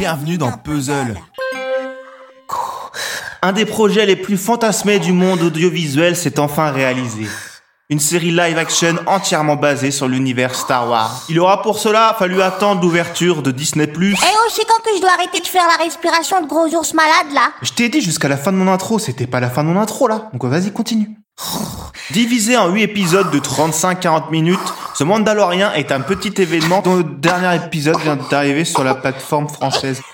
Bienvenue dans Puzzle. Un des projets les plus fantasmés du monde audiovisuel s'est enfin réalisé. Une série live action entièrement basée sur l'univers Star Wars. Il aura pour cela fallu attendre l'ouverture de Disney+. Eh oh, c'est quand que je dois arrêter de faire la respiration de gros ours malades, là Je t'ai dit jusqu'à la fin de mon intro, c'était pas la fin de mon intro là. Donc vas-y, continue. Divisé en 8 épisodes de 35-40 minutes, ce Mandalorian est un petit événement dont le dernier épisode vient d'arriver sur la plateforme française.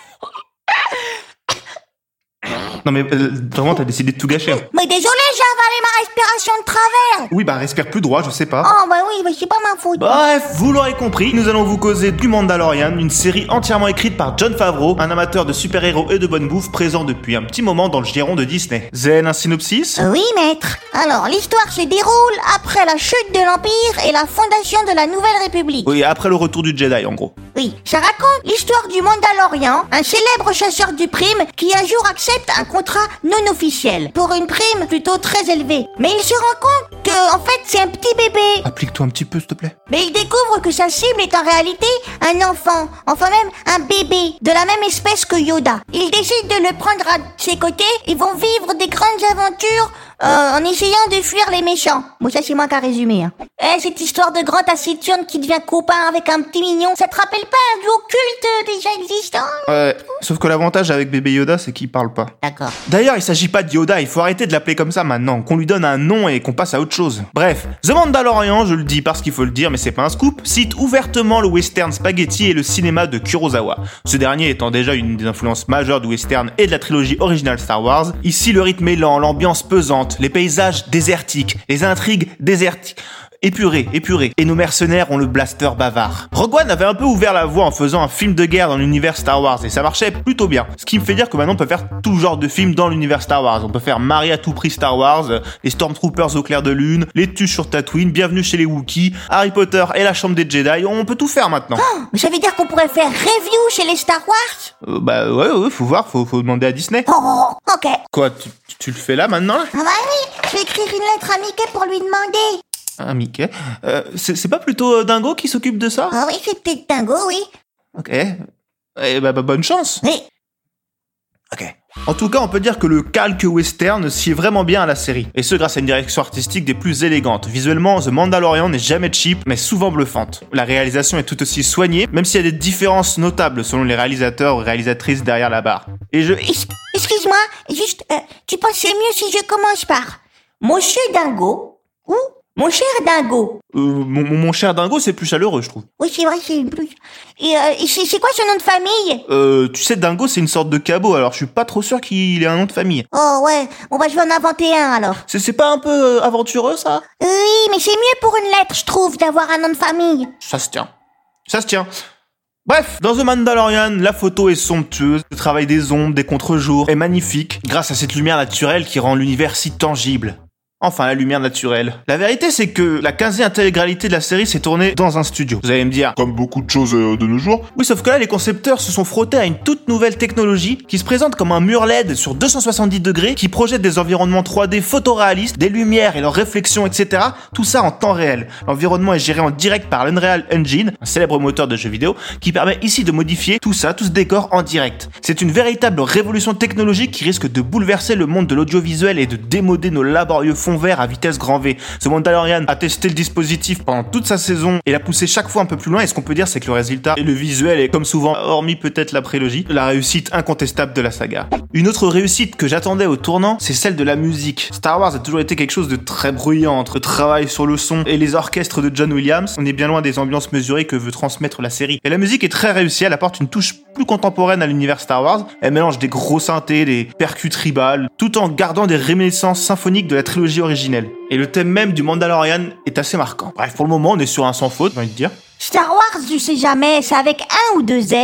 Non mais euh, vraiment t'as décidé de tout gâcher. hein. Mais désolé, j'ai avalé ma respiration de travers Oui bah respire plus droit, je sais pas. Oh, bah oui, mais c'est pas ma faute Bref, vous l'aurez compris, nous allons vous causer du Mandalorian, une série entièrement écrite par John Favreau, un amateur de super-héros et de bonne bouffe présent depuis un petit moment dans le giron de Disney. Zen, un synopsis? Oui, maître. Alors, l'histoire se déroule après la chute de l'Empire et la fondation de la Nouvelle République. Oui, après le retour du Jedi en gros. Oui, ça raconte l'histoire du Mandalorian, un célèbre chasseur du prime qui un jour accepte un contrat non officiel pour une prime plutôt très élevée. Mais il se rend compte que, en fait, c'est un petit bébé. Applique-toi un petit peu s'il te plaît. Mais il découvre que sa cible est en réalité un enfant, enfin même un bébé, de la même espèce que Yoda. Il décide de le prendre à ses côtés et vont vivre des grandes aventures euh, en essayant de fuir les méchants. Bon, ça c'est moi qui a résumé. Hein. Eh, cette histoire de grand taciturne qui devient copain avec un petit mignon, ça te rappelle pas un duo culte déjà existant? Ouais, sauf que l'avantage avec bébé Yoda, c'est qu'il parle pas. D'accord. D'ailleurs, il s'agit pas de Yoda, il faut arrêter de l'appeler comme ça maintenant, qu'on lui donne un nom et qu'on passe à autre chose. Bref, The Mandalorian, je le dis parce qu'il faut le dire, mais c'est pas un scoop, cite ouvertement le western spaghetti et le cinéma de Kurosawa. Ce dernier étant déjà une des influences majeures du western et de la trilogie originale Star Wars. Ici, le rythme est lent, l'ambiance pesante, les paysages désertiques, les intrigues désertiques. Épuré, épuré. Et nos mercenaires ont le blaster bavard. Rogue One avait un peu ouvert la voie en faisant un film de guerre dans l'univers Star Wars et ça marchait plutôt bien. Ce qui me fait dire que maintenant on peut faire tout genre de films dans l'univers Star Wars. On peut faire Marie à tout prix Star Wars, les Stormtroopers au clair de lune, les tuches sur Tatooine, Bienvenue chez les Wookiees, Harry Potter et la chambre des Jedi. On peut tout faire maintenant. Mais ça veut dire qu'on pourrait faire review chez les Star Wars? Euh, bah ouais, ouais, faut voir, faut, faut demander à Disney. Oh, oh, oh, ok. Quoi, tu, tu- tu le fais là maintenant là? Ah bah oui, je vais écrire une lettre à Mickey pour lui demander. Ah Mickey. Euh, c'est pas plutôt euh, Dingo qui s'occupe de ça? Ah oui, c'est peut-être dingo, oui. Ok. Eh bah, bah, bonne chance. Oui. Ok. En tout cas, on peut dire que le calque western sied vraiment bien à la série. Et ce grâce à une direction artistique des plus élégantes. Visuellement, The Mandalorian n'est jamais cheap, mais souvent bluffante. La réalisation est tout aussi soignée, même s'il y a des différences notables selon les réalisateurs ou réalisatrices derrière la barre. Et je... Excuse-moi, juste, euh, tu pensais mieux si je commence par Monsieur Dingo ou Mon cher Dingo Euh, mon, cher Dingo, c'est plus chaleureux, je trouve. Oui, c'est vrai, c'est plus... Et, euh, et c'est quoi son nom de famille? Euh, tu sais, Dingo, c'est une sorte de cabot, alors je suis pas trop sûr qu'il ait un nom de famille. Oh ouais, bon bah je vais en inventer un alors. C'est c'est pas un peu euh, aventureux, ça? Oui, mais c'est mieux pour une lettre, je trouve, d'avoir un nom de famille. Ça se tient. Ça se tient. Bref, dans The Mandalorian, la photo est somptueuse, le travail des ombres, des contre-jours est magnifique, grâce à cette lumière naturelle qui rend l'univers si tangible. Enfin, la lumière naturelle. La vérité, c'est que la quasi-intégralité de la série s'est tournée dans un studio. Vous allez me dire, Comme beaucoup de choses euh, de nos jours. oui, sauf que là, les concepteurs se sont frottés à une toute nouvelle technologie qui se présente comme un mur LED sur 270 degrés qui projette des environnements 3D photoréalistes, des lumières et leurs réflexions, etc. Tout ça en temps réel. L'environnement est géré en direct par l'Unreal Engine, un célèbre moteur de jeux vidéo, qui permet ici de modifier tout ça, tout ce décor en direct. C'est une véritable révolution technologique qui risque de bouleverser le monde de l'audiovisuel et de démoder nos laborieux fonds verts à vitesse grand V. Ce Mandalorian a testé le dispositif pendant toute sa saison et l'a poussé chaque fois un peu plus loin et ce qu'on peut dire c'est que le résultat et le visuel est comme souvent, hormis peut-être la prélogie, la réussite incontestable de la saga. Une autre réussite que j'attendais au tournant, c'est celle de la musique. Star Wars a toujours été quelque chose de très bruyant entre le travail sur le son et les orchestres de John Williams. On est bien loin des ambiances mesurées que veut transmettre la série. Et la musique est très réussie, elle apporte une touche plus contemporaine à l'univers Star Wars. Elle mélange des gros synthés, des percus tribales, tout en gardant des réminiscences symphoniques de la trilogie originelle. Et le thème même du Mandalorian est assez marquant. Bref, pour le moment, on est sur un sans faute, j'ai envie de dire. Star Wars, je sais jamais, c'est avec un ou deux Z.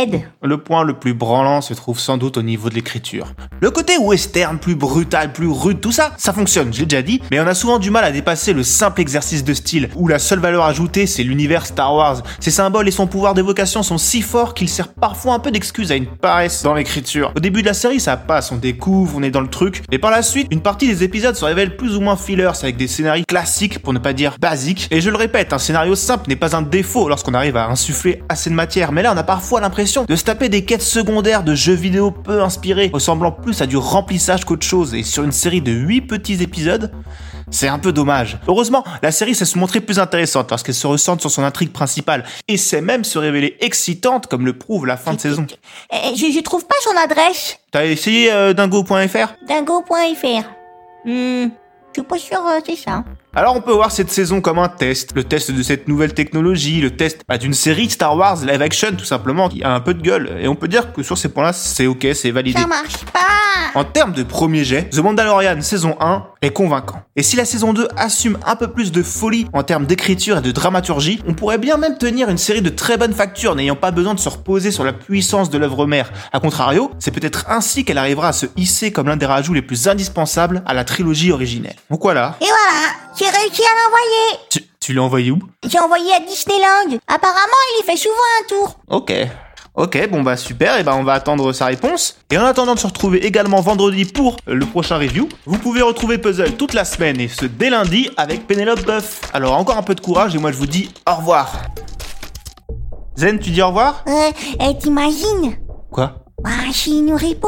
Le point le plus branlant se trouve sans doute au niveau de l'écriture. Le côté western, plus brutal, plus rude, tout ça, ça fonctionne, je l'ai déjà dit, mais on a souvent du mal à dépasser le simple exercice de style, où la seule valeur ajoutée c'est l'univers Star Wars. Ses symboles et son pouvoir d'évocation sont si forts qu'il sert parfois un peu d'excuse à une paresse dans l'écriture. Au début de la série, ça passe, on découvre, on est dans le truc, et par la suite, une partie des épisodes se révèle plus ou moins fillers avec des scénarios classiques, pour ne pas dire basiques, et je le répète, un scénario simple n'est pas un défaut lorsqu'on arrive à insuffler assez de matière. Mais là, on a parfois l'impression de se taper des quêtes secondaires de jeux vidéo peu inspirés, ressemblant plus à du remplissage qu'autre chose. Et sur une série de 8 petits épisodes, c'est un peu dommage. Heureusement, la série sait se montrer plus intéressante lorsqu'elle se ressente sur son intrigue principale et sait même se révéler excitante comme le prouve la fin de saison. Euh, je, je trouve pas son adresse. T'as essayé euh, dingo.fr Dingo.fr. Hmm, je suis pas sûr, euh, c'est ça. Alors on peut voir cette saison comme un test, le test de cette nouvelle technologie, le test bah, d'une série Star Wars live action tout simplement qui a un peu de gueule et on peut dire que sur ces points-là c'est ok, c'est validé. Ça marche pas. En termes de premier jet, The Mandalorian saison 1 est convaincant. Et si la saison 2 assume un peu plus de folie en termes d'écriture et de dramaturgie, on pourrait bien même tenir une série de très bonne facture n'ayant pas besoin de se reposer sur la puissance de l'œuvre mère. A contrario, c'est peut-être ainsi qu'elle arrivera à se hisser comme l'un des rajouts les plus indispensables à la trilogie originelle. Donc voilà. Et voilà, j'ai réussi à l'envoyer. Tu, tu l'as envoyé où? J'ai envoyé à Disneyland. Apparemment, il y fait souvent un tour. Ok. Ok, bon bah super, et bah on va attendre sa réponse. Et en attendant de se retrouver également vendredi pour le prochain review, vous pouvez retrouver Puzzle toute la semaine et ce dès lundi avec Pénélope Buff. Alors encore un peu de courage et moi je vous dis au revoir. Zen, tu dis au revoir? Euh, eh, t'imagines Quoi? Bah, s'il nous répond.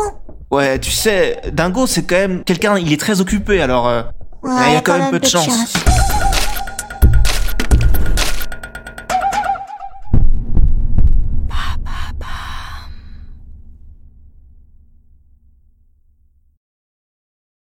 Ouais, tu sais, Dingo c'est quand même quelqu'un, il est très occupé alors... euh, Ouais, il y a quand même peu de chance.